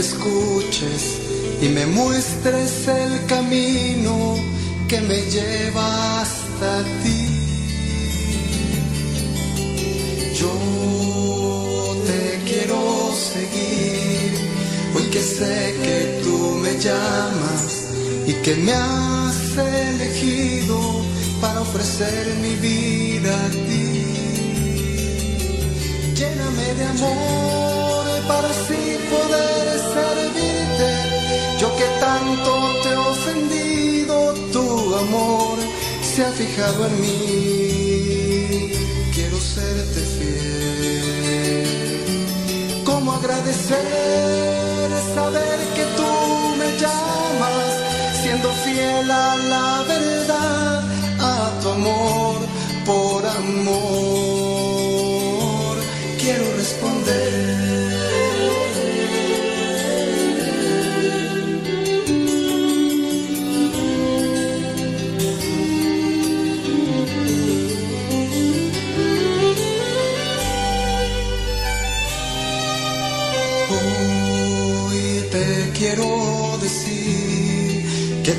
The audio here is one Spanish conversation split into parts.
escuches y me muestres el camino que me lleva hasta ti. Yo te quiero seguir, hoy que sé que tú me llamas y que me has elegido para ofrecer mi vida a ti. Lléname de amor para así poder servirte. Yo que tanto te he ofendido, tu amor se ha fijado en mí. Quiero serte fiel. ¿Cómo agradecer saber que tú me llamas, siendo fiel a la verdad, a tu amor, por amor? Quiero responder.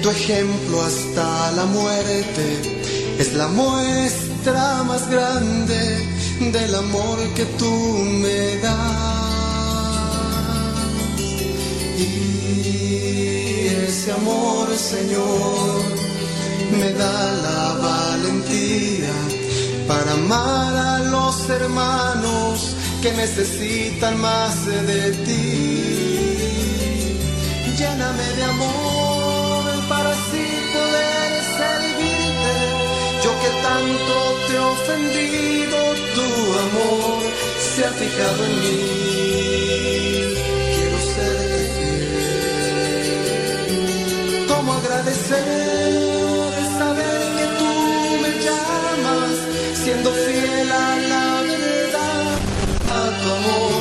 Tu ejemplo hasta la muerte es la muestra más grande del amor que tú me das. Y ese amor, Señor, me da la valentía para amar a los hermanos que necesitan más de ti. Lléname de amor ofendido, tu amor se ha fijado en mí. Quiero serte fiel. ¿Cómo agradecer saber que tú me llamas, siendo fiel a la verdad, a tu amor,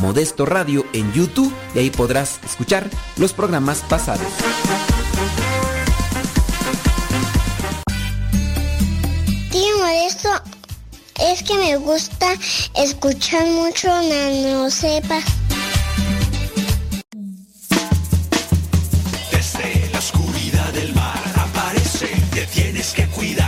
Modesto Radio en YouTube y ahí podrás escuchar los programas pasados. Tío Modesto, es que me gusta escuchar mucho Nano Sepa. Desde la oscuridad del mar aparece, te tienes que cuidar.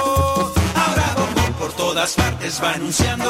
Todas partes va anunciando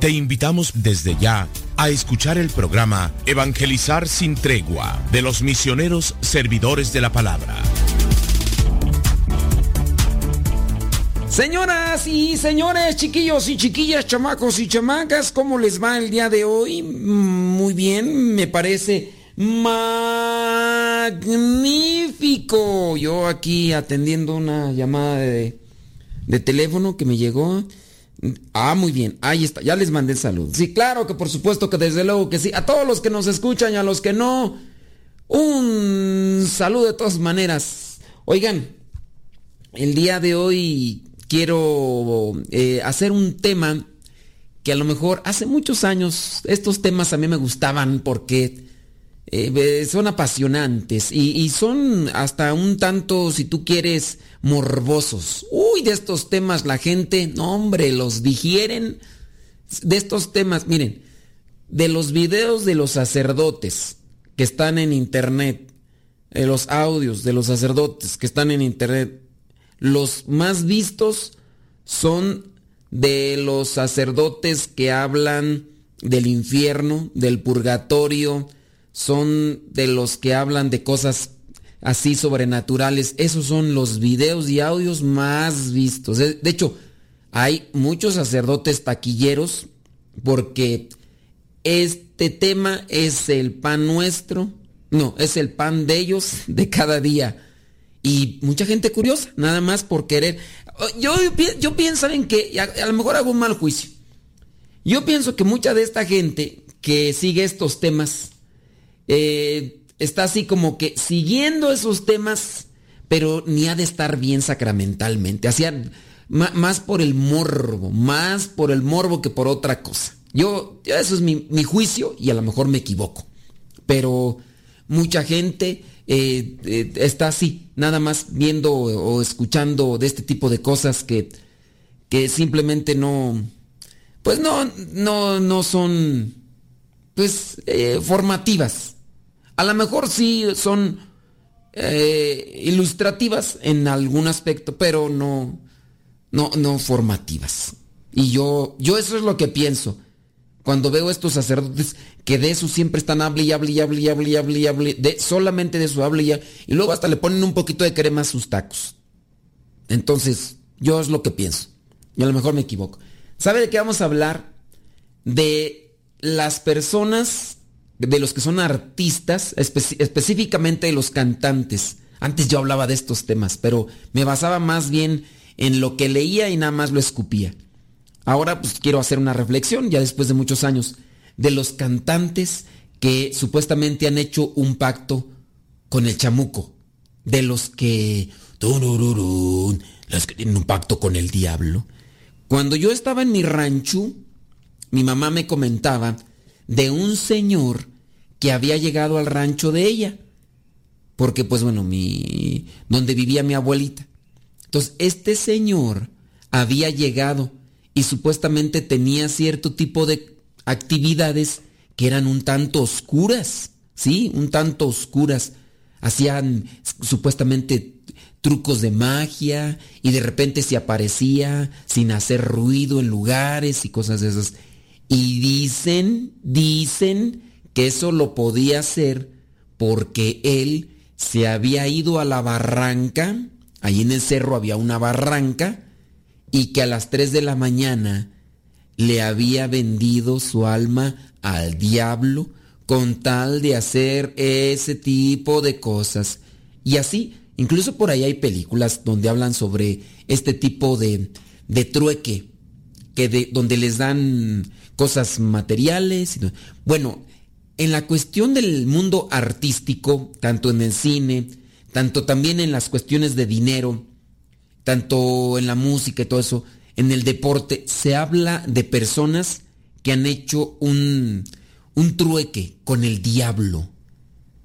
Te invitamos desde ya a escuchar el programa Evangelizar sin tregua de los misioneros servidores de la palabra. Señoras y señores, chiquillos y chiquillas, chamacos y chamacas, ¿cómo les va el día de hoy? Mm, Muy bien, me parece magnífico. Yo aquí atendiendo una llamada de, de teléfono que me llegó. Ah, muy bien, ahí está, ya les mandé el saludo. Sí, claro que por supuesto que desde luego que sí. A todos los que nos escuchan y a los que no, un saludo de todas maneras. Oigan, el día de hoy quiero eh, hacer un tema que a lo mejor hace muchos años estos temas a mí me gustaban porque eh, son apasionantes y, son hasta un tanto, si tú quieres, morbosos. Uy, de estos temas la gente, no hombre, los digieren. De estos temas, miren, de los videos de los sacerdotes que están en internet, los audios de los sacerdotes que están en internet, los más vistos son de los sacerdotes que hablan del infierno, del purgatorio, son de los que hablan de cosas así sobrenaturales. Esos son los videos y audios más vistos. De de hecho, hay muchos sacerdotes taquilleros porque este tema es el pan nuestro, no, es el pan de ellos de cada día. Y mucha gente curiosa, nada más por querer. Yo, yo pienso en que, a, a lo mejor hago un mal juicio. Yo pienso que mucha de esta gente que sigue estos temas eh, está así como que siguiendo esos temas, pero ni ha de estar bien sacramentalmente. Hacía más por el morbo, más por el morbo que por otra cosa. Yo, eso es mi, mi juicio y a lo mejor me equivoco. Pero mucha gente eh, eh, está así, nada más viendo o escuchando de este tipo de cosas que, que simplemente no, pues no, no, no son, pues, formativas. A lo mejor sí son eh, ilustrativas en algún aspecto, pero no, no, no formativas. Y yo, yo eso es lo que pienso. Cuando veo estos sacerdotes que de eso siempre están hable y hable y hable y hable y hable y hable, solamente de eso hable y, y luego hasta le ponen un poquito de crema a sus tacos. Entonces, yo es lo que pienso. Y a lo mejor me equivoco. ¿Sabe de qué vamos a hablar? De las personas, de los que son artistas, espe- específicamente de los cantantes. Antes yo hablaba de estos temas, pero me basaba más bien en lo que leía y nada más lo escupía. Ahora pues quiero hacer una reflexión, ya después de muchos años, de los cantantes que supuestamente han hecho un pacto con el chamuco, de los que... Los que tienen un pacto con el diablo. Cuando yo estaba en mi rancho, mi mamá me comentaba de un señor que había llegado al rancho de ella. Porque pues bueno, mi donde vivía mi abuelita. Entonces, este señor había llegado y supuestamente tenía cierto tipo de actividades que eran un tanto oscuras, ¿sí? Un tanto oscuras. Hacían supuestamente trucos de magia y de repente se aparecía sin hacer ruido en lugares y cosas de esas. Y dicen, dicen que eso lo podía hacer porque él se había ido a la barranca, ahí en el cerro había una barranca, y que a las 3 de la mañana le había vendido su alma al diablo con tal de hacer ese tipo de cosas. Y así, incluso por ahí hay películas donde hablan sobre este tipo de, de trueque, que de, donde les dan cosas materiales. Bueno, en la cuestión del mundo artístico, tanto en el cine, tanto también en las cuestiones de dinero, tanto en la música y todo eso, en el deporte, se habla de personas que han hecho un, un trueque con el diablo.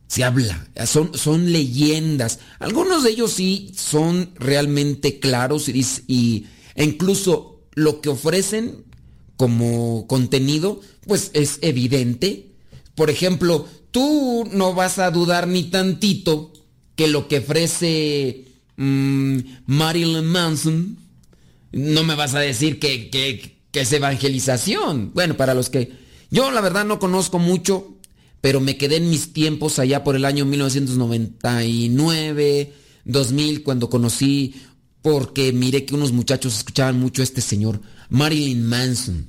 Se habla, son, son leyendas. Algunos de ellos sí son realmente claros y, e incluso lo que ofrecen como contenido, pues es evidente. Por ejemplo, tú no vas a dudar ni tantito que lo que ofrece mmm, Marilyn Manson, no me vas a decir que, que, que es evangelización. Bueno, para los que yo la verdad no conozco mucho, pero me quedé en mis tiempos allá por el año 1999, 2000, cuando conocí, porque miré que unos muchachos escuchaban mucho a este señor, Marilyn Manson.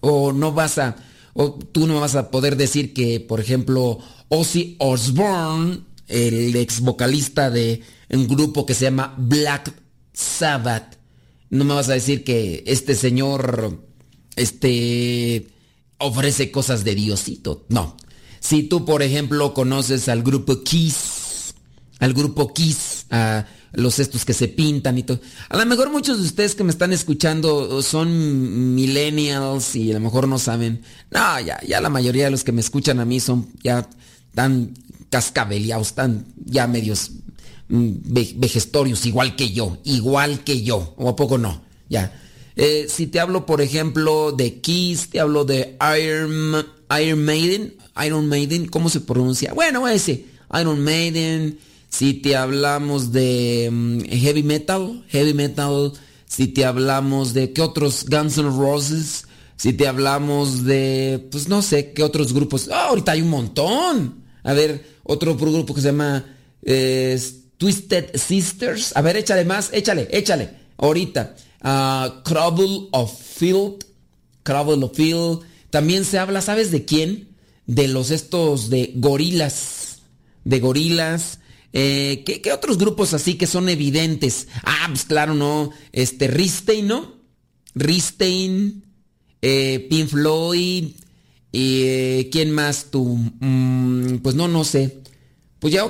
O no vas a, o tú no vas a poder decir que, por ejemplo, Ozzy Osbourne, el ex vocalista de un grupo que se llama Black Sabbath, no me vas a decir que este señor, este ofrece cosas de Diosito. No. Si tú, por ejemplo, conoces al grupo Kiss, al grupo Kiss, a los estos que se pintan y todo. A lo mejor muchos de ustedes que me están escuchando son millennials y a lo mejor no saben. No, ya, ya la mayoría de los que me escuchan a mí son ya tan cascabeleados, tan ya medios mm, vegestorios, igual que yo, igual que yo. ¿O a poco no? Ya. Eh, si te hablo, por ejemplo, de Kiss, te hablo de Iron, Iron Maiden, Iron Maiden, ¿cómo se pronuncia? Bueno, ese, Iron Maiden. Si te hablamos de mm, heavy metal, heavy metal. Si te hablamos de qué otros Guns N' Roses. Si te hablamos de, pues no sé, qué otros grupos. Ah, ahorita hay un montón. A ver, otro grupo que se llama eh, Twisted Sisters. A ver, échale más, échale, échale. Ahorita. Uh, of Field. Crumble of Field. También se habla, ¿sabes de quién? De los estos de gorilas. De gorilas. Eh, ¿qué, otros grupos así que son evidentes? Ah, pues claro, no. Este, Ristein, ¿no? Ristein, eh, Pink Floyd, y eh, ¿quién más tú? Mm, pues no, no sé. Pues ya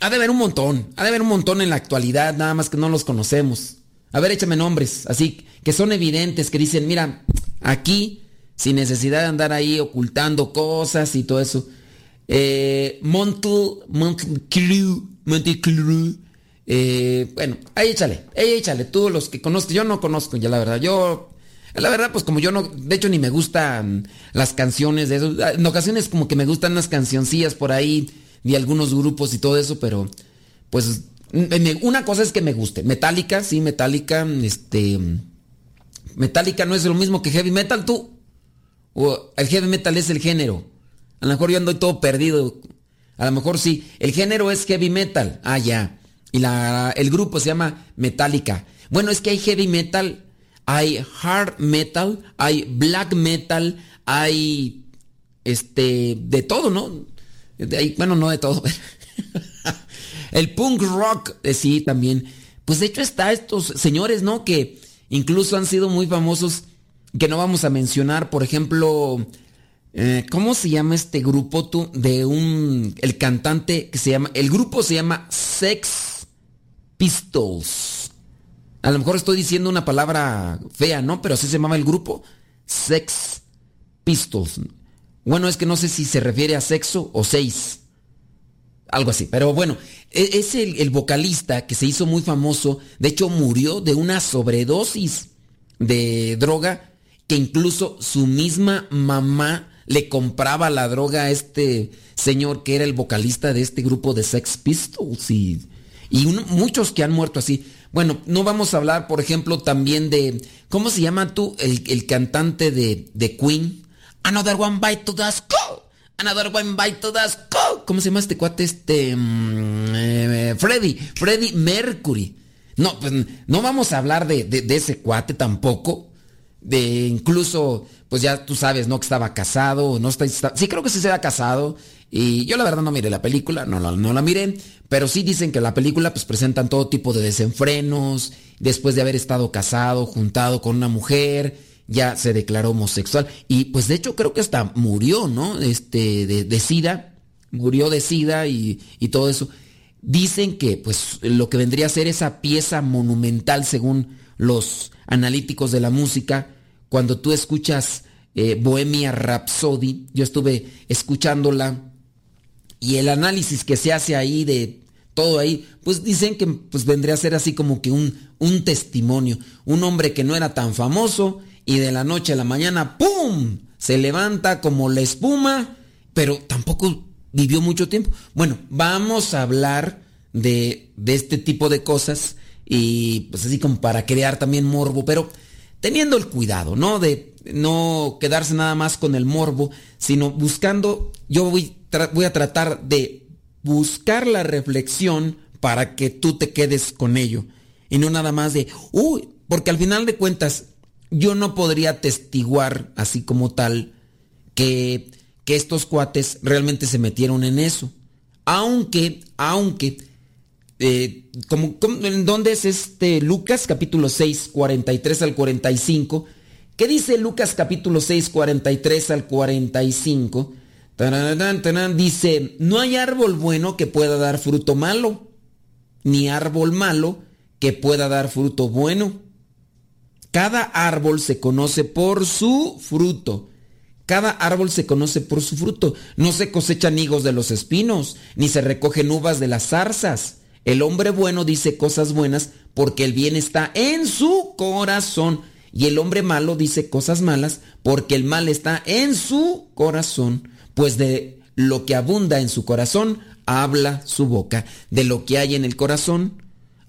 ha de haber un montón, ha de haber un montón en la actualidad, nada más que no los conocemos. A ver, échame nombres, así, que son evidentes, que dicen, mira, aquí, sin necesidad de andar ahí ocultando cosas y todo eso. Eh, Montel, Montel Crew. Eh, bueno, ahí échale, ahí échale, tú los que conozco, yo no conozco ya la verdad, yo, la verdad pues como yo no, de hecho ni me gustan las canciones de eso, en ocasiones como que me gustan unas cancioncillas por ahí de algunos grupos y todo eso, pero pues una cosa es que me guste. Metallica, sí, Metallica, este. Metallica no es lo mismo que heavy metal, tú. O el heavy metal es el género. A lo mejor yo ando todo perdido. A lo mejor sí. El género es heavy metal. Ah, ya. Y la, el grupo se llama Metallica. Bueno, es que hay heavy metal, hay hard metal, hay black metal, hay este de todo, ¿no? bueno, no de todo. El punk rock, eh, sí, también. Pues de hecho está estos señores, ¿no? Que incluso han sido muy famosos, que no vamos a mencionar, por ejemplo, eh, ¿cómo se llama este grupo tú? De un, el cantante que se llama, el grupo se llama Sex Pistols. A lo mejor estoy diciendo una palabra fea, ¿no? Pero así se llamaba el grupo, Sex Pistols. Bueno, es que no sé si se refiere a sexo o seis. Algo así. Pero bueno, e-, es el, vocalista que se hizo muy famoso. De hecho, murió de una sobredosis de droga que incluso su misma mamá le compraba la droga a este señor que era el vocalista de este grupo de Sex Pistols y, y muchos que han muerto así. Bueno, no vamos a hablar, por ejemplo, también de, ¿cómo se llama tú? El, cantante de, de Queen. Another one bite to the skull. Another one bite to the skull. ¿Cómo se llama este cuate? Este. Mm, eh, Freddy. Freddy Mercury. No, pues no vamos a hablar de, de, ese cuate tampoco. De incluso, pues ya tú sabes, ¿no? Que estaba casado. No está, sí, creo que sí se ha casado. Y yo la verdad no miré la película, no, no, no la miré. Pero sí dicen que la película pues presentan todo tipo de desenfrenos. Después de haber estado casado, juntado con una mujer ya se declaró homosexual y pues de hecho creo que hasta murió, ¿no? Este, de, SIDA, murió de SIDA y, todo eso. Dicen que pues lo que vendría a ser esa pieza monumental según los analíticos de la música, cuando tú escuchas eh, Bohemia Rhapsody, yo estuve escuchándola y el análisis que se hace ahí de todo ahí, pues dicen que pues vendría a ser así como que un, un testimonio, un hombre que no era tan famoso, y de la noche a la mañana, ¡pum! Se levanta como la espuma, pero tampoco vivió mucho tiempo. Bueno, vamos a hablar de, de este tipo de cosas y pues así como para crear también morbo, pero teniendo el cuidado, ¿no? De no quedarse nada más con el morbo, sino buscando, yo voy, voy a tratar de buscar la reflexión para que tú te quedes con ello. Y no nada más de, uy, porque al final de cuentas, yo no podría testiguar así como tal que, que estos cuates realmente se metieron en eso. Aunque, aunque, eh, como, ¿en dónde es este Lucas capítulo 6, 43 al 45? ¿Qué dice Lucas capítulo 6, 43 al 45? dice, no hay árbol bueno que pueda dar fruto malo, ni árbol malo que pueda dar fruto bueno cada árbol se conoce por su fruto. Cada árbol se conoce por su fruto. No se cosechan higos de los espinos, ni se recogen uvas de las zarzas. El hombre bueno dice cosas buenas porque el bien está en su corazón. Y el hombre malo dice cosas malas porque el mal está en su corazón. Pues de lo que abunda en su corazón, habla su boca. De lo que hay en el corazón,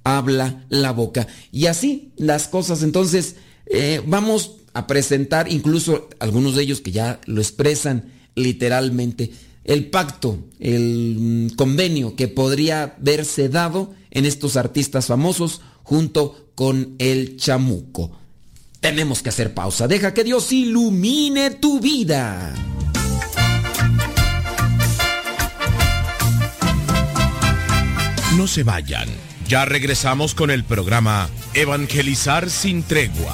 habla la boca. Y así las cosas. Entonces, eh, vamos a presentar incluso algunos de ellos que ya lo expresan literalmente. El pacto, el mm, convenio que podría verse dado en estos artistas famosos junto con el chamuco. Tenemos que hacer pausa. Deja que Dios ilumine tu vida. No se vayan. Ya regresamos con el programa Evangelizar sin tregua.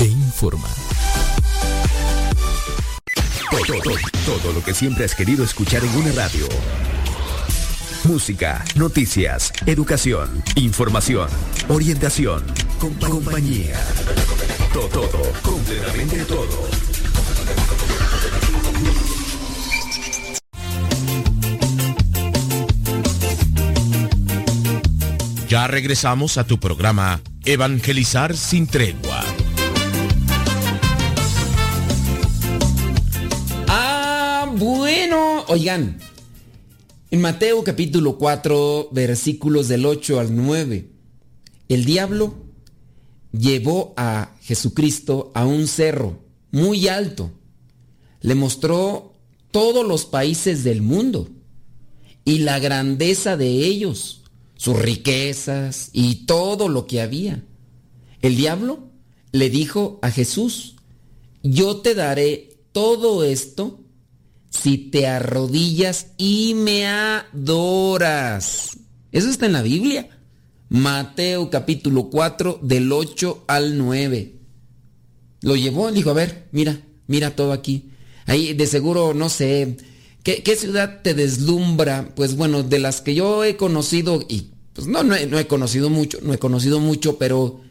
e informa. Todo, todo, todo lo que siempre has querido escuchar en una radio. Música, noticias, educación, información, orientación, compañía. Todo, todo, completamente todo. Ya regresamos a tu programa Evangelizar sin tregua. Oigan. En Mateo capítulo 4, versículos del 8 al 9, el diablo llevó a Jesucristo a un cerro muy alto. Le mostró todos los países del mundo y la grandeza de ellos sus riquezas y todo lo que había. El diablo le dijo a Jesús, yo te daré todo esto si te arrodillas y me adoras. Eso está en la Biblia. Mateo capítulo 4 del 8 al 9. Lo llevó, dijo, a ver, mira, mira todo aquí. Ahí de seguro, no sé, ¿Qué, ciudad te deslumbra? Pues bueno, de las que yo he conocido, y pues no, no he, conocido mucho, no he conocido mucho, pero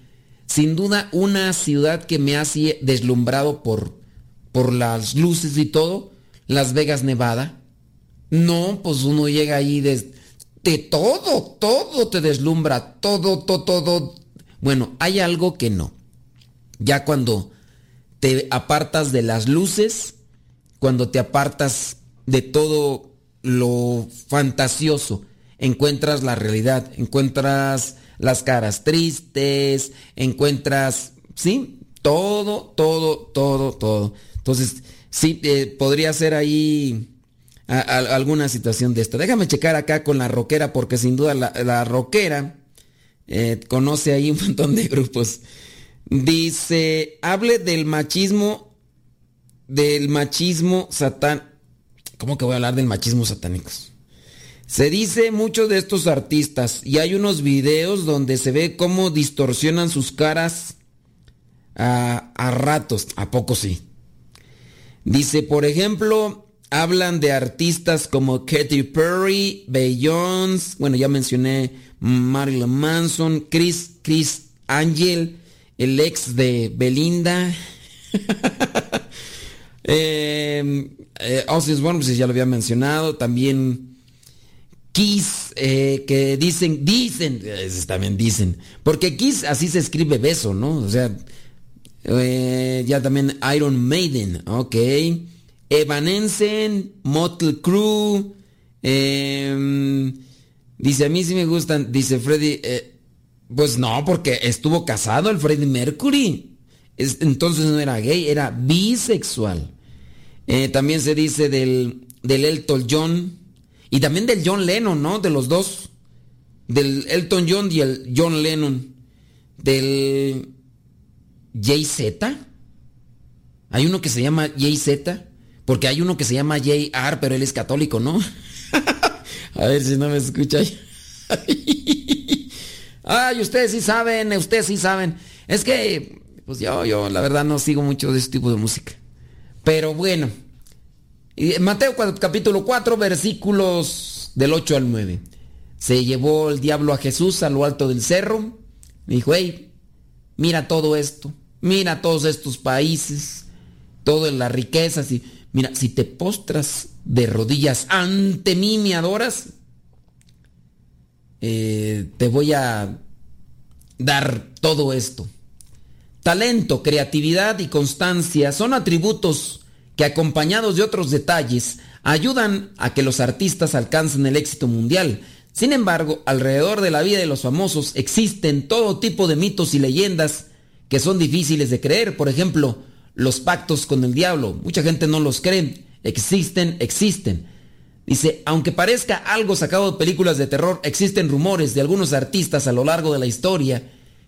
sin duda una ciudad que me ha deslumbrado por, por las luces y todo, Las Vegas, Nevada. No, pues uno llega ahí de, de todo, todo te deslumbra, todo, todo, todo. Bueno, hay algo que no. Ya cuando te apartas de las luces, cuando te apartas de todo lo fantasioso. Encuentras la realidad, encuentras las caras tristes, encuentras, sí, todo, todo, todo, todo. Entonces, sí, eh, podría ser ahí alguna situación de esto. Déjame checar acá con la roquera, porque sin duda la, roquera eh, conoce ahí un montón de grupos. Dice, hable del machismo, del machismo satán. ¿Cómo que voy a hablar del machismo satánico? Se dice mucho de estos artistas y hay unos videos donde se ve cómo distorsionan sus caras a, ratos. ¿A poco sí? Dice, por ejemplo, hablan de artistas como Katy Perry, Beyoncé, bueno, ya mencioné Marilyn Manson, Chris, Chris Angel, el ex de Belinda. eh, eh, bueno, pues ya lo había mencionado. También Kiss, eh, que dicen, dicen, también dicen, porque Kiss así se escribe beso, ¿no? O sea, eh, ya también Iron Maiden, ok. Evanescence, Motley Crue, em, dice, a mí sí me gustan, dice Freddy, eh, pues no, porque estuvo casado el Freddie Mercury. entonces no era gay, era bisexual. también se dice del, del Elton John, y también del John Lennon, ¿no? De los dos. Del Elton John y el John Lennon. Del Jay-Z. Hay uno que se llama Jay-Z. Porque hay uno que se llama J.R., pero él es católico, ¿no? A ver si no me escucha. Ay, ustedes sí saben, ustedes sí saben. Es que, pues yo, yo la verdad no sigo mucho de ese tipo de música. Pero bueno. Mateo capítulo 4, versículos del 8 al 9. Se llevó el diablo a Jesús a lo alto del cerro. Me dijo, hey, mira todo esto, mira todos estos países, todas las riquezas. Y mira, si te postras de rodillas ante mí, me adoras, eh, te voy a dar todo esto. Talento, creatividad y constancia son atributos que acompañados de otros detalles ayudan a que los artistas alcancen el éxito mundial. Sin embargo, alrededor de la vida de los famosos existen todo tipo de mitos y leyendas que son difíciles de creer. Por ejemplo, los pactos con el diablo. Mucha gente no los cree. Existen, existen. Dice, aunque parezca algo sacado de películas de terror, existen rumores de algunos artistas a lo largo de la historia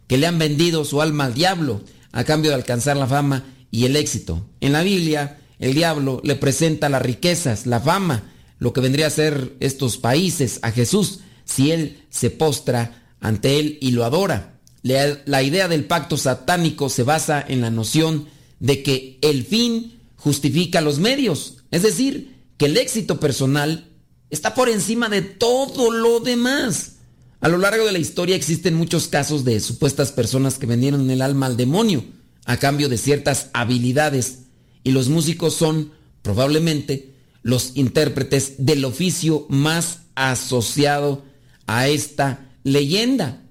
que le han vendido su alma al diablo a cambio de alcanzar la fama y el éxito. En la Biblia, el diablo le presenta las riquezas, la fama, lo que vendría a ser estos países a Jesús. si él se postra ante él y lo adora. La idea del pacto satánico se basa en la noción de que el fin justifica los medios, es decir, que el éxito personal está por encima de todo lo demás. A lo largo de la historia existen muchos casos de supuestas personas que vendieron el alma al demonio a cambio de ciertas habilidades y los músicos son probablemente los intérpretes del oficio más asociado a esta leyenda.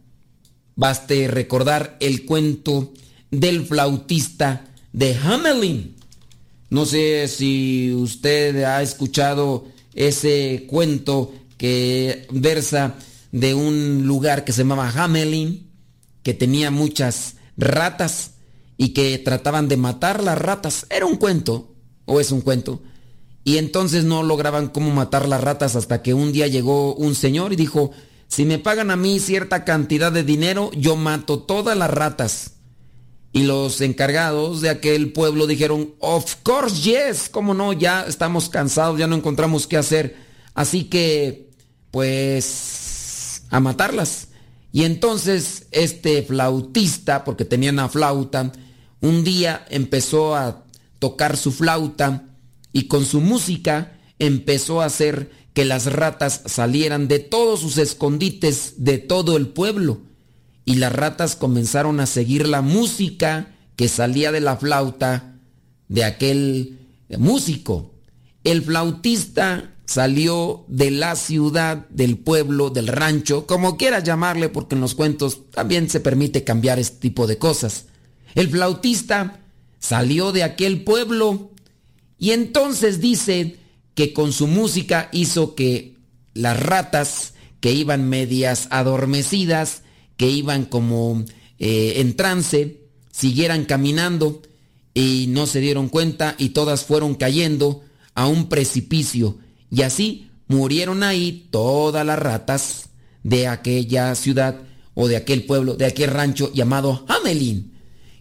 Baste recordar el cuento del flautista de Hamelin. No sé si usted ha escuchado ese cuento que versa de un lugar que se llamaba Hamelin, que tenía muchas ratas y que trataban de matar las ratas. Era un cuento, o es un cuento. Y entonces no lograban cómo matar las ratas hasta que un día llegó un señor y dijo, si me pagan a mí cierta cantidad de dinero, yo mato todas las ratas. Y los encargados de aquel pueblo dijeron, of course, yes, cómo no, ya estamos cansados, ya no encontramos qué hacer. Así que, pues, a matarlas. Y entonces este flautista, porque tenía una flauta, un día empezó a tocar su flauta y con su música empezó a hacer que las ratas salieran de todos sus escondites de todo el pueblo y las ratas comenzaron a seguir la música que salía de la flauta de aquel músico. El flautista salió de la ciudad, del pueblo, del rancho, como quiera llamarle, porque en los cuentos también se permite cambiar este tipo de cosas. El flautista salió de aquel pueblo y entonces dice que con su música hizo que las ratas que iban medias adormecidas que iban como eh, en trance, siguieran caminando y no se dieron cuenta y todas fueron cayendo a un precipicio y así murieron ahí todas las ratas de aquella ciudad o de aquel pueblo, de aquel rancho llamado Hamelin.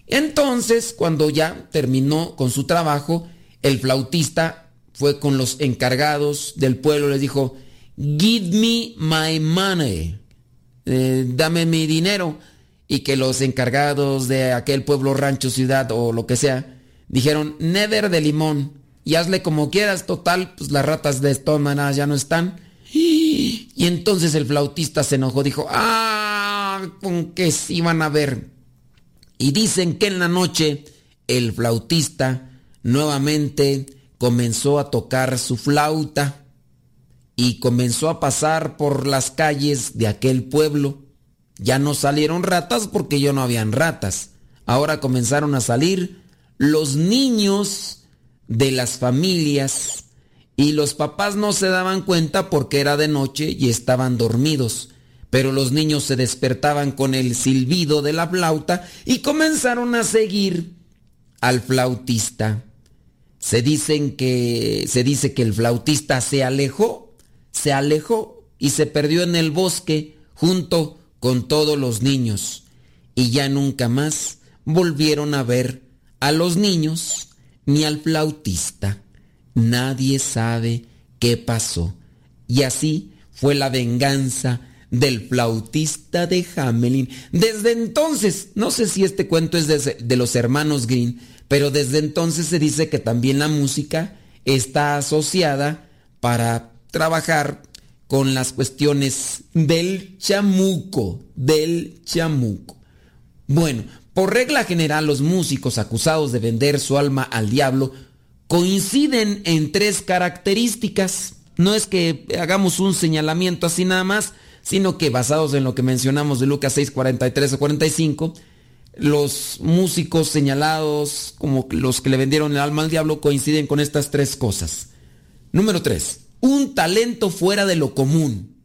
Entonces, cuando ya terminó con su trabajo, el flautista fue con los encargados del pueblo, les dijo, Give me my money. Eh, dame mi dinero. Y que los encargados de aquel pueblo, rancho, ciudad o lo que sea, dijeron, never de limón. Y hazle como quieras, total, pues las ratas de todas ya no están. Y entonces el flautista se enojó, dijo, ah, con que se iban a ver. Y dicen que en la noche el flautista nuevamente comenzó a tocar su flauta y comenzó a pasar por las calles de aquel pueblo. Ya no salieron ratas porque ya no habían ratas. Ahora comenzaron a salir los niños de las familias y los papás no se daban cuenta porque era de noche y estaban dormidos. Pero los niños se despertaban con el silbido de la flauta y comenzaron a seguir al flautista. Se dicen que se dice que el flautista se alejó se alejó y se perdió en el bosque junto con todos los niños. Y ya nunca más volvieron a ver a los niños ni al flautista. Nadie sabe qué pasó. Y así fue la venganza del flautista de Hamelin. Desde entonces, no sé si este cuento es de, de, los hermanos Green, pero desde entonces se dice que también la música está asociada para trabajar con las cuestiones del chamuco, del chamuco. Bueno, por regla general los músicos acusados de vender su alma al diablo coinciden en tres características. No es que hagamos un señalamiento así nada más, sino que basados en lo que mencionamos de Lucas 6, 43 o 45, los músicos señalados como los que le vendieron el alma al diablo coinciden con estas tres cosas. Número 3 un talento fuera de lo común,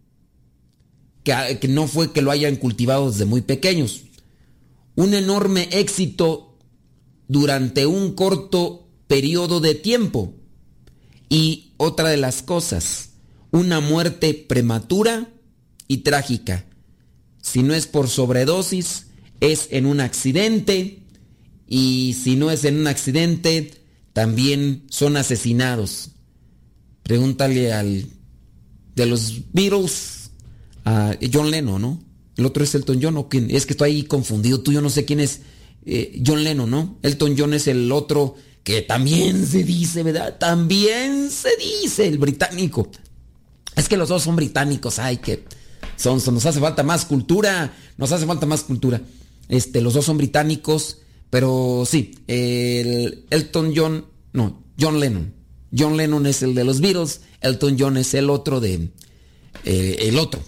que, que, no fue que lo hayan cultivado desde muy pequeños. Un enorme éxito durante un corto periodo de tiempo. Y otra de las cosas, una muerte prematura y trágica. Si no es por sobredosis, es en un accidente. Y si no es en un accidente, también son asesinados. Pregúntale al de los Beatles, a John Lennon, ¿no? El otro es Elton John, ¿o quién? Es que estoy ahí confundido, tú yo no sé quién es eh, John Lennon, ¿no? Elton John es el otro que también se dice, ¿verdad? También se dice, el británico. Es que los dos son británicos, ay, que son, nos hace falta más cultura, nos hace falta más cultura. Este, los dos son británicos, pero sí, el Elton John, no, John Lennon. John Lennon es el de los Beatles, Elton John es el otro de, eh, el otro,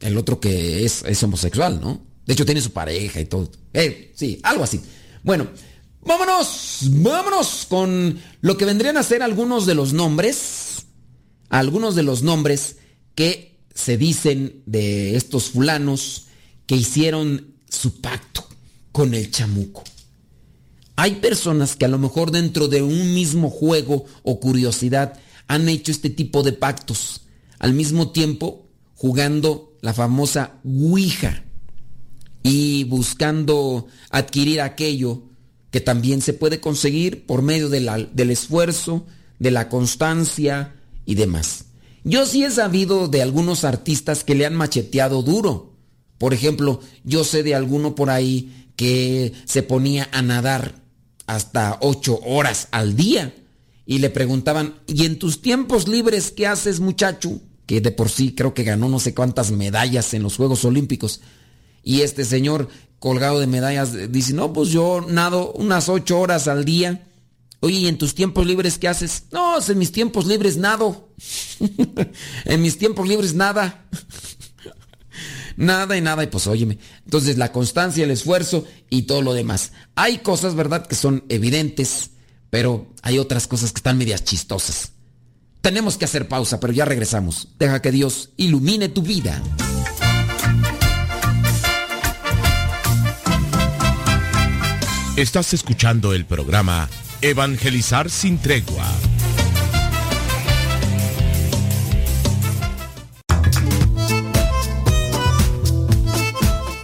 el otro que es, es, homosexual, ¿no? De hecho tiene su pareja y todo. Eh, sí, algo así. Bueno, vámonos, vámonos con lo que vendrían a ser algunos de los nombres, algunos de los nombres que se dicen de estos fulanos que hicieron su pacto con el chamuco. Hay personas que a lo mejor dentro de un mismo juego o curiosidad han hecho este tipo de pactos, al mismo tiempo jugando la famosa Ouija y buscando adquirir aquello que también se puede conseguir por medio del esfuerzo, de la constancia y demás. Yo sí he sabido de algunos artistas que le han macheteado duro. Por ejemplo, yo sé de alguno por ahí que se ponía a nadar hasta ocho horas al día y le preguntaban, ¿y en tus tiempos libres qué haces muchacho? Que de por sí creo que ganó no sé cuántas medallas en los Juegos Olímpicos. Y este señor colgado de medallas dice, no, pues yo nado unas ocho horas al día. Oye, ¿y en tus tiempos libres qué haces? No, en mis tiempos libres nado. en mis tiempos libres nada. Nada y nada, y pues óyeme. Entonces la constancia, el esfuerzo y todo lo demás. Hay cosas, ¿verdad?, que son evidentes, pero hay otras cosas que están medias chistosas. Tenemos que hacer pausa, pero ya regresamos. Deja que Dios ilumine tu vida. Estás escuchando el programa Evangelizar sin tregua.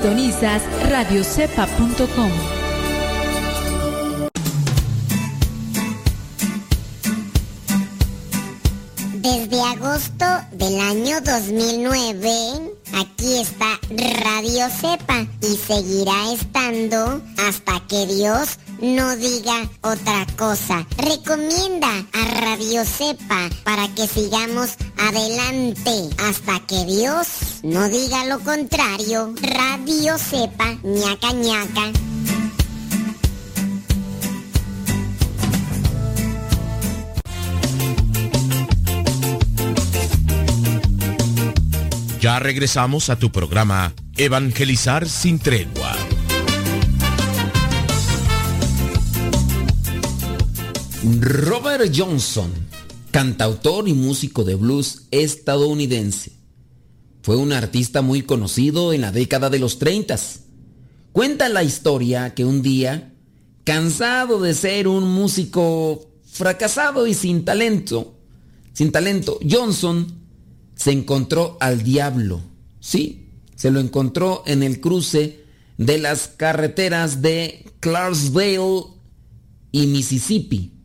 Sintonizas radiocepa.com. Desde agosto del año 2009, aquí está Radio Cepa y seguirá estando hasta que Dios no diga otra cosa. Recomienda a Radio Cepa para que sigamos adelante hasta que Dios no diga lo contrario. Radio Cepa, ñaca ñaca. Ya regresamos a tu programa Evangelizar sin tregua. Robert Johnson, cantautor y músico de blues estadounidense. Fue un artista muy conocido en la década de los 30. Cuenta la historia que un día, cansado de ser un músico fracasado y sin talento, sin talento, Johnson se encontró al diablo. Sí, se lo encontró en el cruce de las carreteras de Clarksville y Mississippi.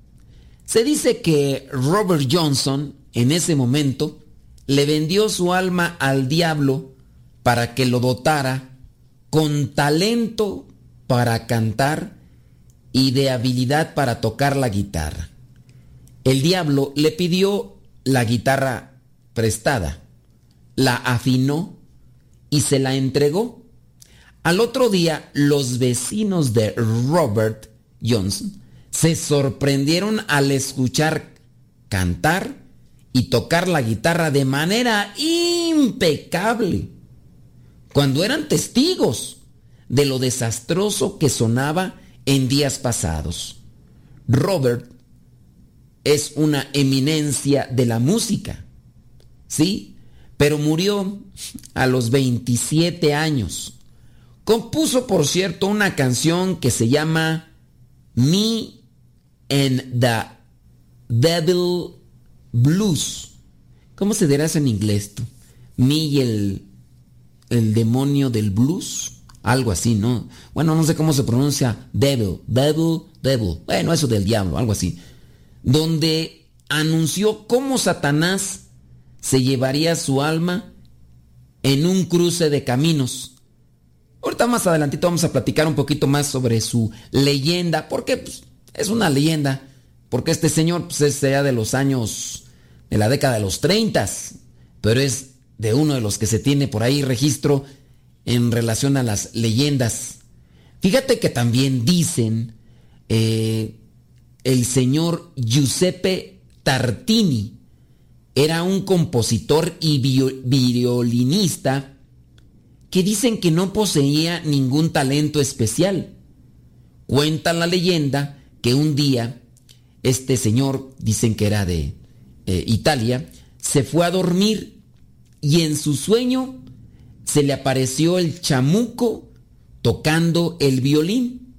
Se dice que Robert Johnson en ese momento le vendió su alma al diablo para que lo dotara con talento para cantar y de habilidad para tocar la guitarra. El diablo le pidió la guitarra prestada, la afinó y se la entregó. Al otro día, los vecinos de Robert Johnson se sorprendieron al escuchar cantar y tocar la guitarra de manera impecable, cuando eran testigos de lo desastroso que sonaba en días pasados. Robert es una eminencia de la música. ¿sí? Pero murió a los 27 años. Compuso, por cierto, una canción que se llama Me and the Devil Blues. ¿Cómo se dirá eso en inglés? Tú? Me y el, el demonio del blues. Algo así, ¿no? Bueno, no sé cómo se pronuncia. Devil, devil, devil. Bueno, eso del diablo, algo así. Donde anunció cómo Satanás se llevaría su alma en un cruce de caminos. Ahorita más adelantito vamos a platicar un poquito más sobre su leyenda, porque pues, es una leyenda, porque este señor pues, es ya de los años, de la década de los 30, pero es de uno de los que se tiene por ahí registro en relación a las leyendas. Fíjate que también dicen eh, el señor Giuseppe Tartini, era un compositor y violinista que dicen que no poseía ningún talento especial. Cuenta la leyenda que un día este señor, dicen que era de eh, Italia, se fue a dormir y en su sueño se le apareció el chamuco tocando el violín.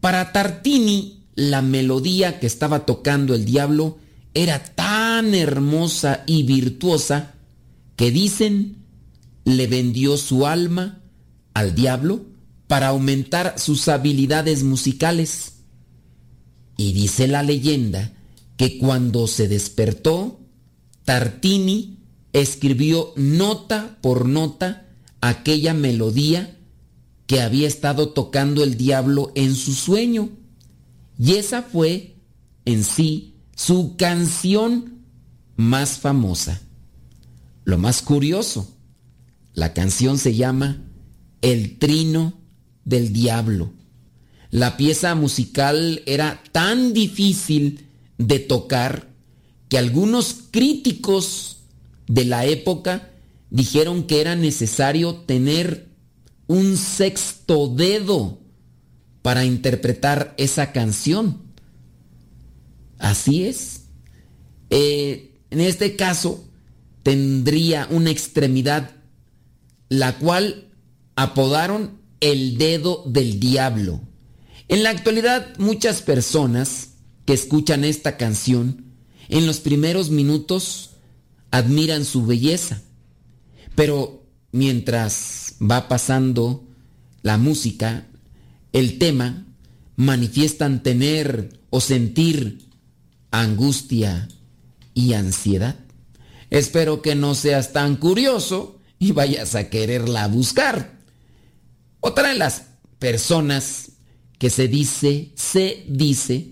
Para Tartini, la melodía que estaba tocando el diablo era tan hermosa y virtuosa que dicen le vendió su alma al diablo para aumentar sus habilidades musicales. Y dice la leyenda que cuando se despertó, Tartini escribió nota por nota aquella melodía que había estado tocando el diablo en su sueño. Y esa fue en sí su canción más famosa. Lo más curioso, la canción se llama El Trino del Diablo. La pieza musical era tan difícil de tocar que algunos críticos de la época dijeron que era necesario tener un sexto dedo para interpretar esa canción. Así es. Eh, en este caso, tendría una extremidad, la cual apodaron el dedo del diablo. En la actualidad, muchas personas que escuchan esta canción, en los primeros minutos admiran su belleza, pero mientras va pasando la música, el tema, manifiestan tener o sentir angustia y ansiedad. Espero que no seas tan curioso y vayas a quererla buscar. Otra de las personas que se dice, se dice,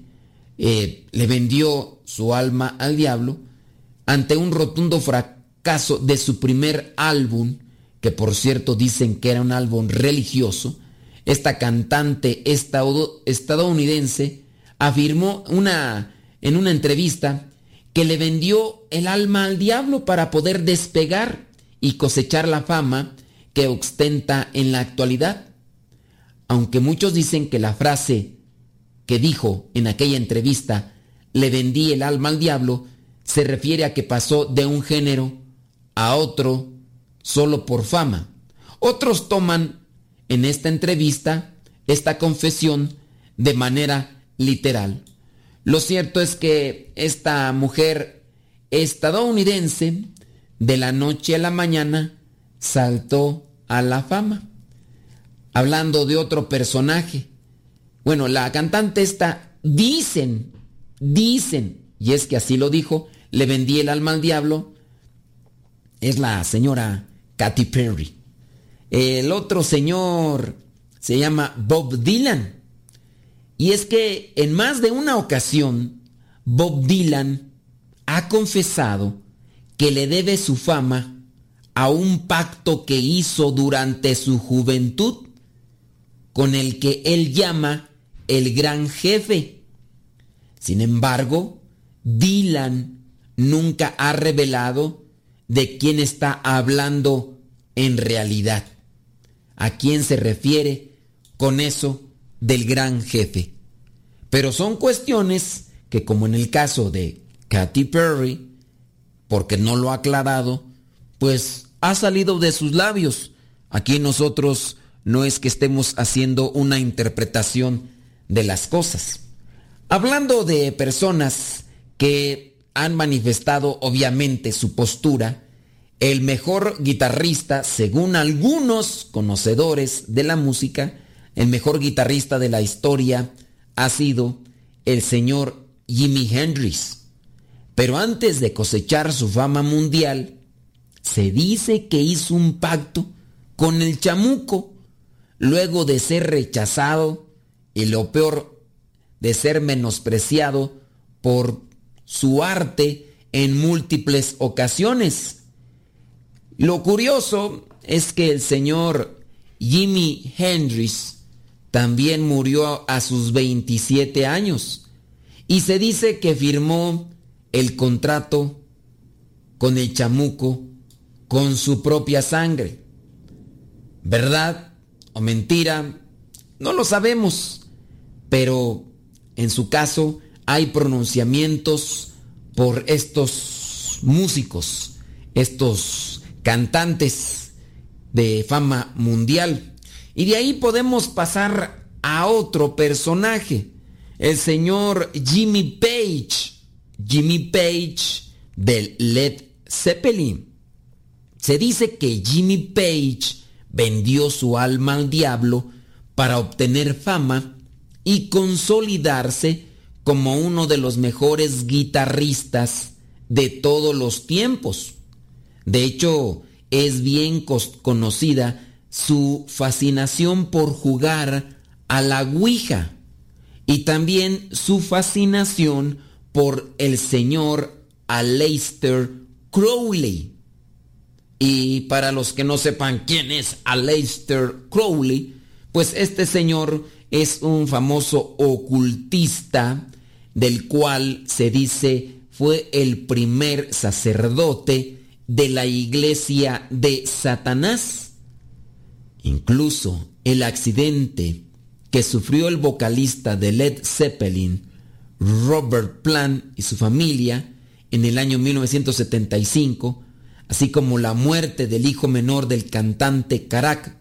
eh, le vendió su alma al diablo ante un rotundo fracaso de su primer álbum, que por cierto dicen que era un álbum religioso, esta cantante estadounidense afirmó una en una entrevista que le vendió el alma al diablo para poder despegar y cosechar la fama que ostenta en la actualidad. Aunque muchos dicen que la frase que dijo en aquella entrevista, le vendí el alma al diablo, se refiere a que pasó de un género a otro solo por fama. Otros toman en esta entrevista esta confesión de manera literal. Lo cierto es que esta mujer estadounidense de la noche a la mañana saltó a la fama. Hablando de otro personaje. Bueno, la cantante esta, dicen, dicen, y es que así lo dijo, le vendí el alma al diablo, es la señora Katy Perry. El otro señor se llama Bob Dylan. Y es que en más de una ocasión, Bob Dylan ha confesado que le debe su fama a un pacto que hizo durante su juventud con el que él llama el gran jefe. Sin embargo, Dylan nunca ha revelado de quién está hablando en realidad. ¿A quién se refiere con eso del gran jefe. Pero son cuestiones que como en el caso de Katy Perry, porque no lo ha aclarado, pues ha salido de sus labios. Aquí nosotros no es que estemos haciendo una interpretación de las cosas. Hablando de personas que han manifestado obviamente su postura, el mejor guitarrista, según algunos conocedores de la música, el mejor guitarrista de la historia ha sido el señor Jimi Hendrix. Pero antes de cosechar su fama mundial, se dice que hizo un pacto con el chamuco, luego de ser rechazado y lo peor, de ser menospreciado por su arte en múltiples ocasiones. Lo curioso es que el señor Jimi Hendrix también murió a sus 27 años y se dice que firmó el contrato con el chamuco con su propia sangre. ¿Verdad o mentira? No lo sabemos, pero en su caso hay pronunciamientos por estos músicos, estos cantantes de fama mundial. Y de ahí podemos pasar a otro personaje, el señor Jimmy Page. Jimmy Page del Led Zeppelin. Se dice que Jimmy Page vendió su alma al diablo para obtener fama y consolidarse como uno de los mejores guitarristas de todos los tiempos. De hecho, es bien conocida su fascinación por jugar a la Ouija y también su fascinación por el señor Aleister Crowley. Y para los que no sepan quién es Aleister Crowley, pues este señor es un famoso ocultista del cual se dice fue el primer sacerdote de la iglesia de Satanás. Incluso el accidente que sufrió el vocalista de Led Zeppelin, Robert Plant y su familia en el año 1975, así como la muerte del hijo menor del cantante Karak,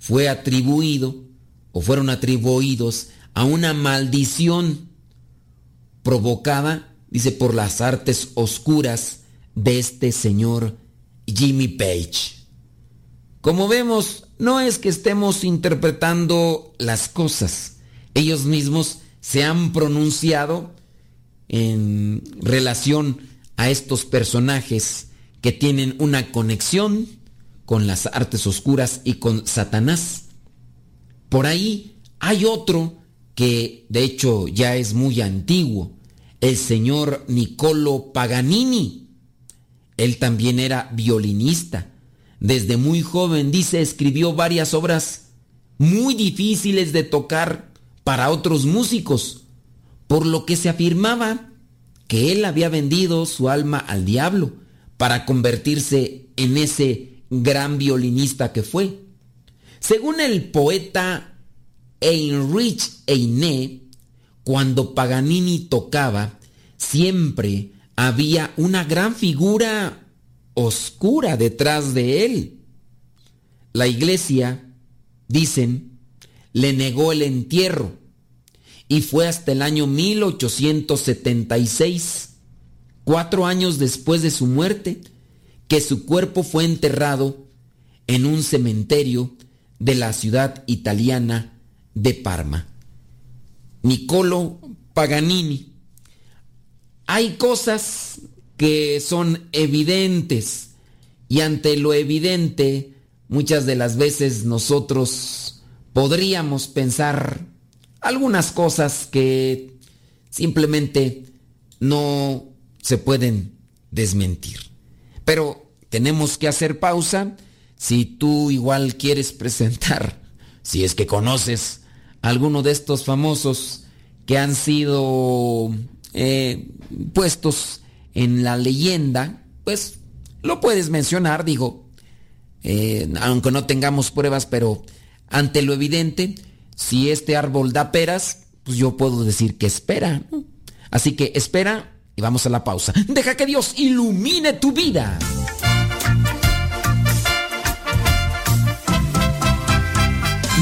fue atribuido o fueron atribuidos a una maldición provocada, dice, por las artes oscuras de este señor Jimmy Page. Como vemos, no es que estemos interpretando las cosas. Ellos mismos se han pronunciado en relación a estos personajes que tienen una conexión con las artes oscuras y con Satanás. Por ahí hay otro que de hecho ya es muy antiguo, el señor Niccolo Paganini. Él también era violinista. Desde muy joven, dice, escribió varias obras muy difíciles de tocar para otros músicos, por lo que se afirmaba que él había vendido su alma al diablo para convertirse en ese gran violinista que fue. Según el poeta Heinrich Heine, cuando Paganini tocaba, siempre había una gran figura oscura detrás de él. La iglesia, dicen, le negó el entierro y fue hasta el año 1876, cuatro años después de su muerte, que su cuerpo fue enterrado en un cementerio de la ciudad italiana de Parma. Niccolo Paganini hay cosas que son evidentes y ante lo evidente muchas de las veces nosotros podríamos pensar algunas cosas que simplemente no se pueden desmentir. Pero tenemos que hacer pausa. Si tú igual quieres presentar, si es que conoces alguno de estos famosos que han sido eh, puestos en la leyenda, pues lo puedes mencionar, digo, eh, aunque no tengamos pruebas, pero ante lo evidente, si este árbol da peras, pues yo puedo decir que espera. Así que espera, y vamos a la pausa. Deja que Dios ilumine tu vida.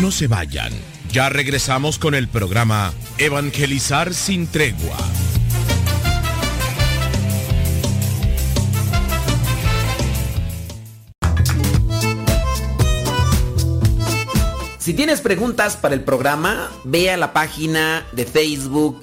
No se vayan. Ya regresamos con el programa Evangelizar sin tregua. Si tienes preguntas para el programa, ve a la página de Facebook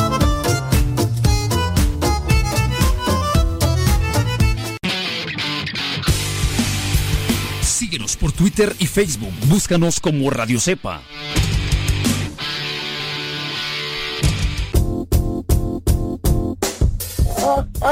Síguenos por Twitter y Facebook. Búscanos como Radio Cepa.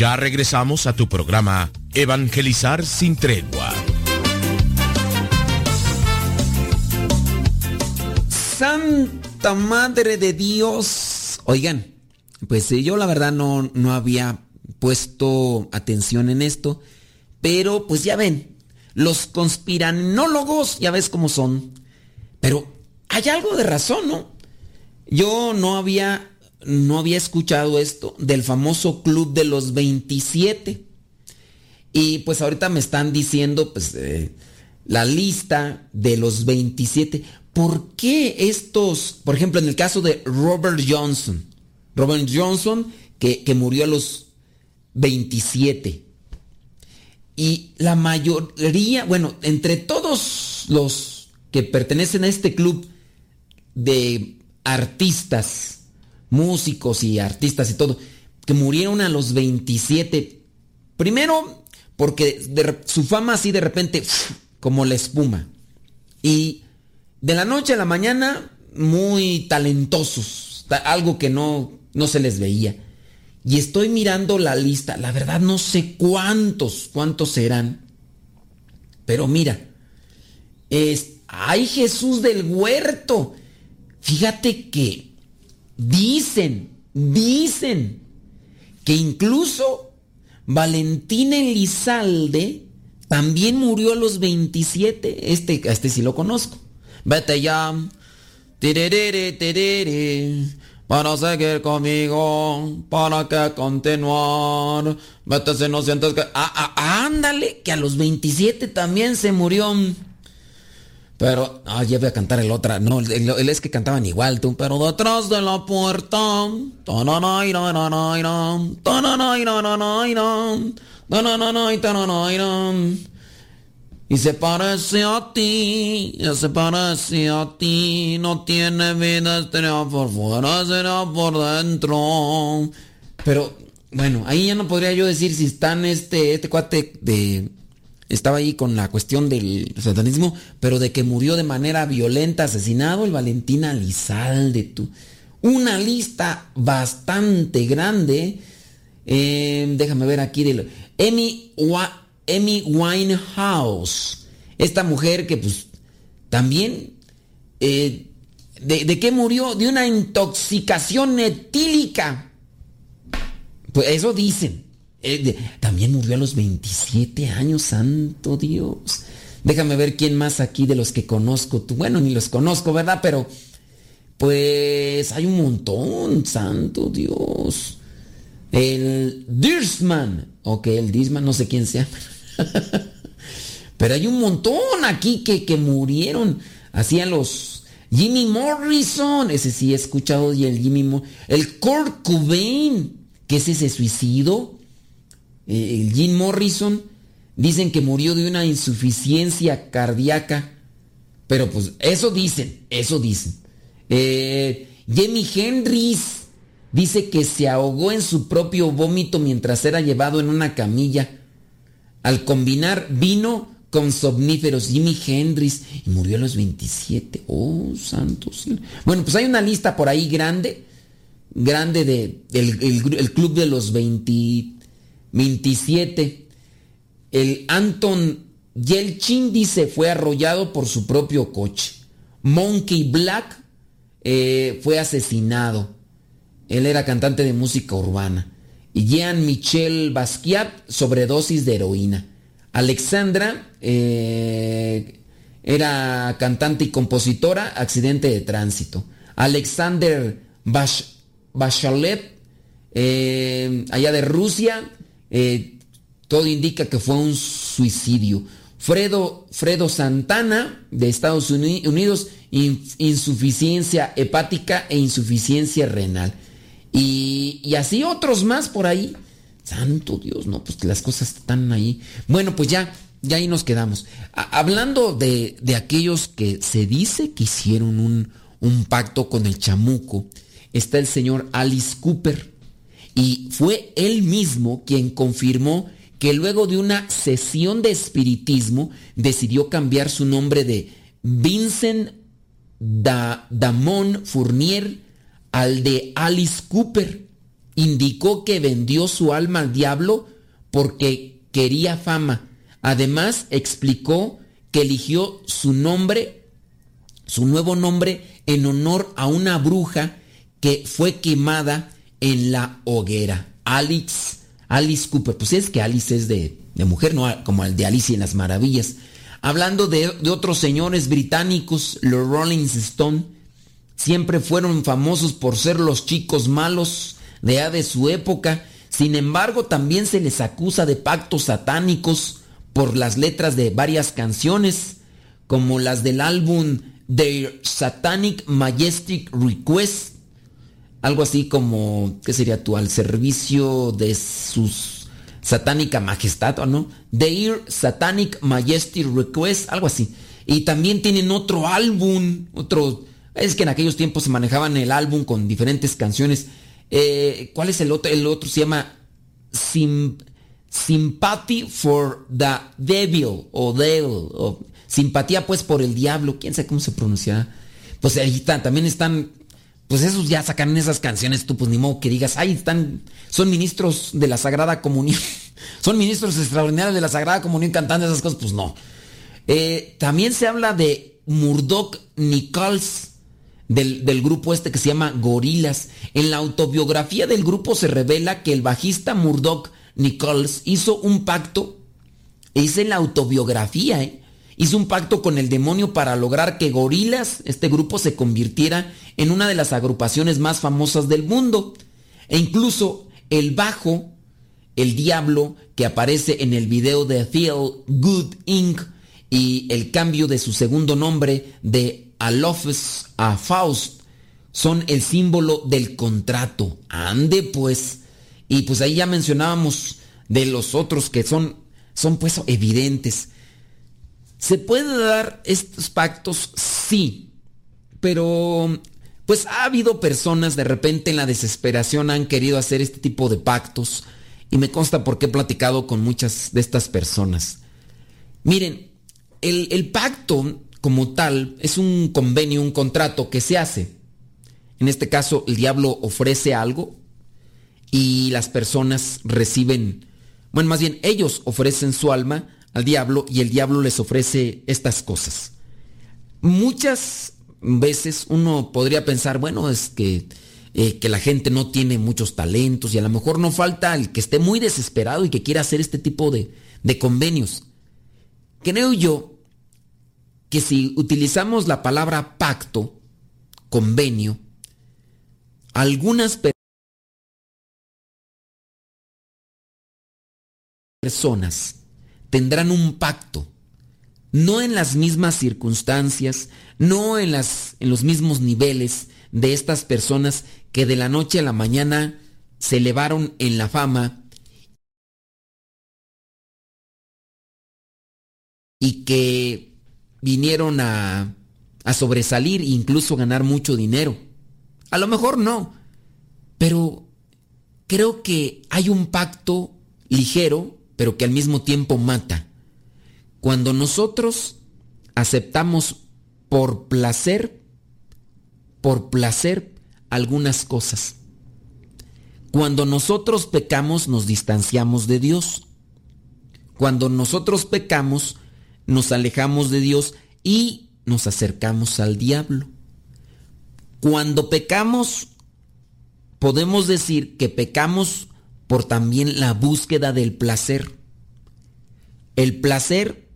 Ya regresamos a tu programa Evangelizar sin tregua. Santa Madre de Dios. Oigan, pues eh, yo la verdad no, no había puesto atención en esto, pero pues ya ven, los conspiranólogos ya ves cómo son, pero hay algo de razón, ¿no? Yo no había no había escuchado esto del famoso club de los 27. Y pues ahorita me están diciendo pues la lista de los 27. ¿Por qué estos, por ejemplo, en el caso de Robert Johnson, Robert Johnson que, que murió a los 27? Y la mayoría, bueno, entre todos los que pertenecen a este club de artistas, músicos y artistas y todo, que murieron a los 27. Primero, porque de, su fama así de repente, como la espuma. Y de la noche a la mañana, muy talentosos, algo que no, no se les veía. Y estoy mirando la lista, la verdad no sé cuántos, cuántos serán. Pero mira, es, ay Jesús del huerto. Fíjate que Dicen, dicen que incluso Valentín Elizalde también murió a los 27. Este, este sí lo conozco. Vete ya. Tererere, terere, para seguir conmigo, para que continuar. Vete si no sientes que... Ah, ah, ándale, que a los 27 también se murió. Pero, ah, ya voy a cantar el otra. No, él, es que cantaban igual, tú. Pero detrás de la puerta. Y se parece a ti, ya se parece a ti, no tiene vida, será por fuera, será por dentro. Pero, bueno, ahí ya no podría yo decir si están este, este cuate de estaba ahí con la cuestión del satanismo, pero de que murió de manera violenta, asesinado, el Valentín Elizalde. Tú. Una lista bastante grande. Eh, déjame ver aquí. De Amy, Winehouse. Esta mujer que pues también... Eh, de, ¿De qué murió? De una intoxicación etílica. Pues eso dicen. Eh, también murió a los 27 años, santo Dios. Déjame ver quién más aquí de los que conozco. Tú, bueno, ni los conozco, ¿verdad? Pero, pues hay un montón, santo Dios. El Dirsman. Ok, el Dirsman, no sé quién sea. Pero hay un montón aquí que, que murieron. Así a los Jimmy Morrison. Ese sí he escuchado. Y el Jimmy El Kurt Cobain. Que ese se suicidó el Jim Morrison, dicen que murió de una insuficiencia cardíaca. Pero pues eso dicen, eso dicen. Eh, Jimi Hendrix dice que se ahogó en su propio vómito mientras era llevado en una camilla. Al combinar vino con somníferos, Jimi Hendrix, y murió a los 27. Oh, santos. Bueno, pues hay una lista por ahí grande, grande de el, club de los 27. El Anton Yelchin dice fue arrollado por su propio coche. Monkey Black eh, fue asesinado. Él era cantante de música urbana. Y Jean-Michel Basquiat, sobredosis de heroína. Alexandra eh, era cantante y compositora, accidente de tránsito. Alexander Bachelet, eh, allá de Rusia, todo indica que fue un suicidio. Fredo, Fredo Santana, de Estados Unidos, insuficiencia hepática e insuficiencia renal. Y, así otros más por ahí. Santo Dios, no, pues las cosas están ahí. Bueno, pues ya, ya ahí nos quedamos. hablando de, aquellos que se dice que hicieron un, un pacto con el chamuco, está el señor Alice Cooper. Y fue él mismo quien confirmó que luego de una sesión de espiritismo decidió cambiar su nombre de Vincent Damon Fournier al de Alice Cooper. Indicó que vendió su alma al diablo porque quería fama. Además, explicó que eligió su nombre, su nuevo nombre, en honor a una bruja que fue quemada en la hoguera. Alice, Alice Cooper. Pues es que Alice es de, mujer, no como el de Alice en las Maravillas. Hablando de, otros señores británicos, los Rolling Stone siempre fueron famosos por ser los chicos malos de, de su época. Sin embargo, también se les acusa de pactos satánicos por las letras de varias canciones, como las del álbum The Satanic Majestic Request, algo así como, ¿qué sería tú? Al servicio de sus satánica majestad, ¿o no? Their Satanic Majesty Request, algo así. Y también tienen otro álbum, otro... Es que en aquellos tiempos se manejaban el álbum con diferentes canciones. Eh, ¿Cuál es el otro? El otro se llama Sympathy for the Devil o Devil. O simpatía pues por el diablo. ¿Quién sabe cómo se pronuncia? Pues ahí está, también están pues esos ya sacan esas canciones, tú pues ni modo que digas, ay, están, son ministros de la Sagrada Comunión, son ministros extraordinarios de la Sagrada Comunión cantando esas cosas, pues no. Eh, también se habla de Murdoch Nichols, del, del, grupo este que se llama Gorilas. En la autobiografía del grupo se revela que el bajista Murdoch Nichols hizo un pacto, es en la autobiografía, ¿eh? Hizo un pacto con el demonio para lograr que Gorilas, este grupo, se convirtiera en una de las agrupaciones más famosas del mundo. E incluso el bajo, el diablo, que aparece en el video de Feel Good Inc. y el cambio de su segundo nombre de Alofes a Faust, son el símbolo del contrato. Ande pues. Y pues ahí ya mencionábamos de los otros que son, son pues evidentes. ¿Se puede dar estos pactos? Sí, pero pues ha habido personas de repente en la desesperación han querido hacer este tipo de pactos y me consta porque he platicado con muchas de estas personas. Miren, el, el pacto como tal es un convenio, un contrato que se hace. En este caso, el diablo ofrece algo y las personas reciben, bueno, más bien ellos ofrecen su alma al diablo y el diablo les ofrece estas cosas. Muchas veces uno podría pensar, bueno, es que, eh, que la gente no tiene muchos talentos y a lo mejor no falta el que esté muy desesperado y que quiera hacer este tipo de, de convenios. Creo yo que si utilizamos la palabra pacto, convenio, algunas personas tendrán un pacto, no en las mismas circunstancias, no en, las, en los mismos niveles de estas personas que de la noche a la mañana se elevaron en la fama y que vinieron a, a sobresalir e incluso ganar mucho dinero. A lo mejor no, pero creo que hay un pacto ligero, pero que al mismo tiempo mata. Cuando nosotros aceptamos por placer, por placer algunas cosas. Cuando nosotros pecamos nos distanciamos de Dios. Cuando nosotros pecamos nos alejamos de Dios y nos acercamos al diablo. Cuando pecamos podemos decir que pecamos por también la búsqueda del placer. El placer,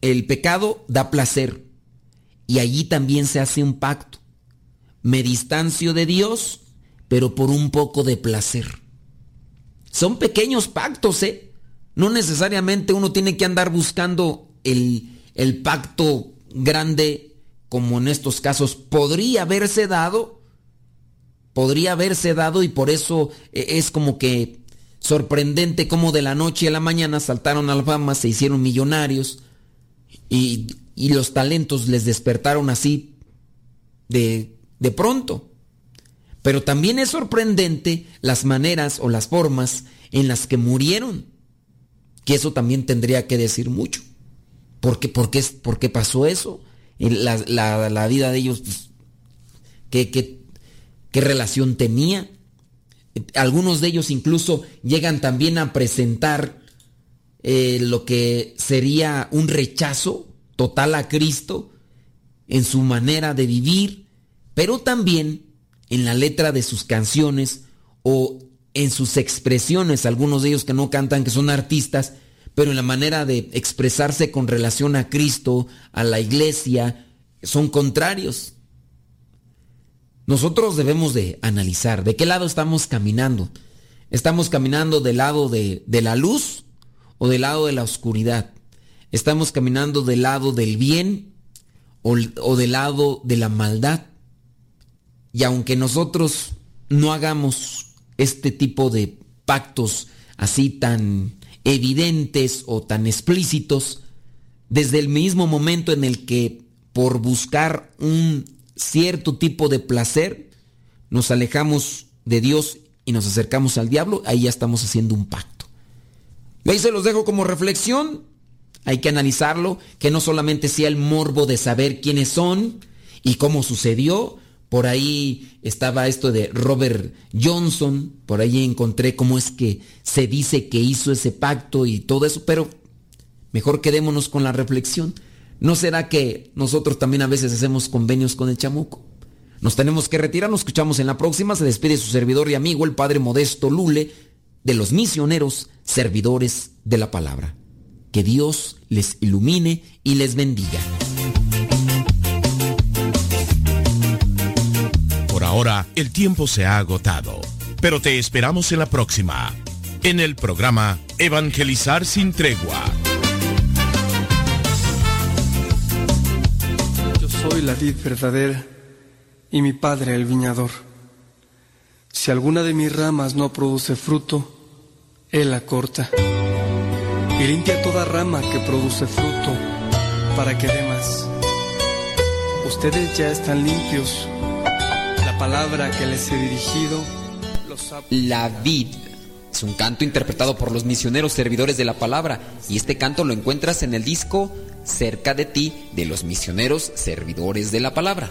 el pecado da placer y allí también se hace un pacto. Me distancio de Dios, pero por un poco de placer. Son pequeños pactos, ¿eh? No necesariamente uno tiene que andar buscando el, el pacto grande como en estos casos podría haberse dado, podría haberse dado y por eso eh, es como que sorprendente como de la noche a la mañana saltaron a la fama, se hicieron millonarios y, y los talentos les despertaron así de, de pronto. Pero también es sorprendente las maneras o las formas en las que murieron, que eso también tendría que decir mucho. ¿Por qué, por qué, por qué pasó eso? La, la, la vida de ellos, pues, ¿qué, qué, qué relación tenía? Algunos de ellos incluso llegan también a presentar eh, lo que sería un rechazo total a Cristo en su manera de vivir, pero también en la letra de sus canciones o en sus expresiones, algunos de ellos que no cantan, que son artistas, pero en la manera de expresarse con relación a Cristo, a la iglesia, son contrarios. Nosotros debemos de analizar de qué lado estamos caminando. ¿Estamos caminando del lado de, de la luz o del lado de la oscuridad? ¿Estamos caminando del lado del bien o, o del lado de la maldad? Y aunque nosotros no hagamos este tipo de pactos así tan evidentes o tan explícitos, desde el mismo momento en el que por buscar un cierto tipo de placer nos alejamos de Dios y nos acercamos al diablo, ahí ya estamos haciendo un pacto. Y ahí se los dejo como reflexión. Hay que analizarlo, que no solamente sea el morbo de saber quiénes son y cómo sucedió, por ahí estaba esto de Robert Johnson, por ahí encontré cómo es que se dice que hizo ese pacto y todo eso, pero mejor quedémonos con la reflexión. ¿No será que nosotros también a veces hacemos convenios con el chamuco? Nos tenemos que retirar, nos escuchamos en la próxima. Se despide su servidor y amigo, el Padre Modesto Lule, de los misioneros servidores de la palabra. Que Dios les ilumine y les bendiga. ahora el tiempo se ha agotado, pero te esperamos en la próxima, en el programa Evangelizar sin tregua. Soy la vid verdadera y mi padre el viñador. Si alguna de mis ramas no produce fruto, él la corta y limpia toda rama que produce fruto para que dé más. Ustedes ya están limpios palabra que les he dirigido. La vid. Es un canto interpretado por los misioneros servidores de la palabra y este canto lo encuentras en el disco Cerca de ti de los misioneros servidores de la palabra.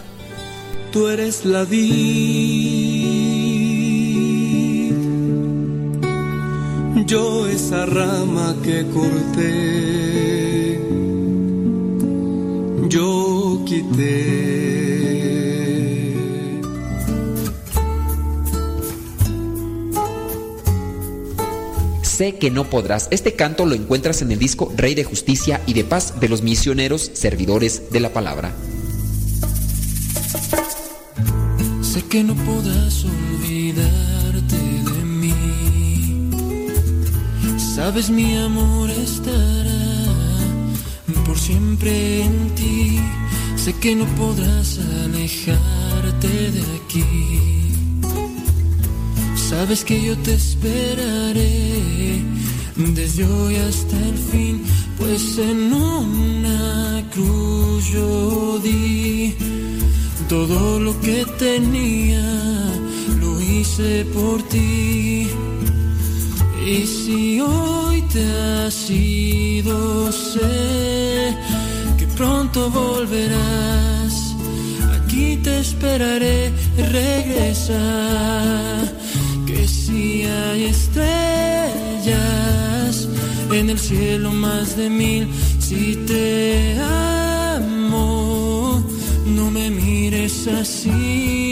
Tú eres la vid. Yo esa rama que corté. Yo quité. Sé que no podrás. Este canto lo encuentras en el disco Rey de Justicia y de Paz de los misioneros servidores de la palabra. Sé que no podrás olvidarte de mí. Sabes mi amor estará por siempre en ti. Sé que no podrás alejarte de aquí Sabes que yo te esperaré desde hoy hasta el fin pues en una cruz yo di todo lo que tenía, lo hice por ti. Y si hoy te has ido, sé que pronto volverás. Aquí te esperaré, regresa. Si hay estrellas en el cielo más de mil, si te amo, no me mires así.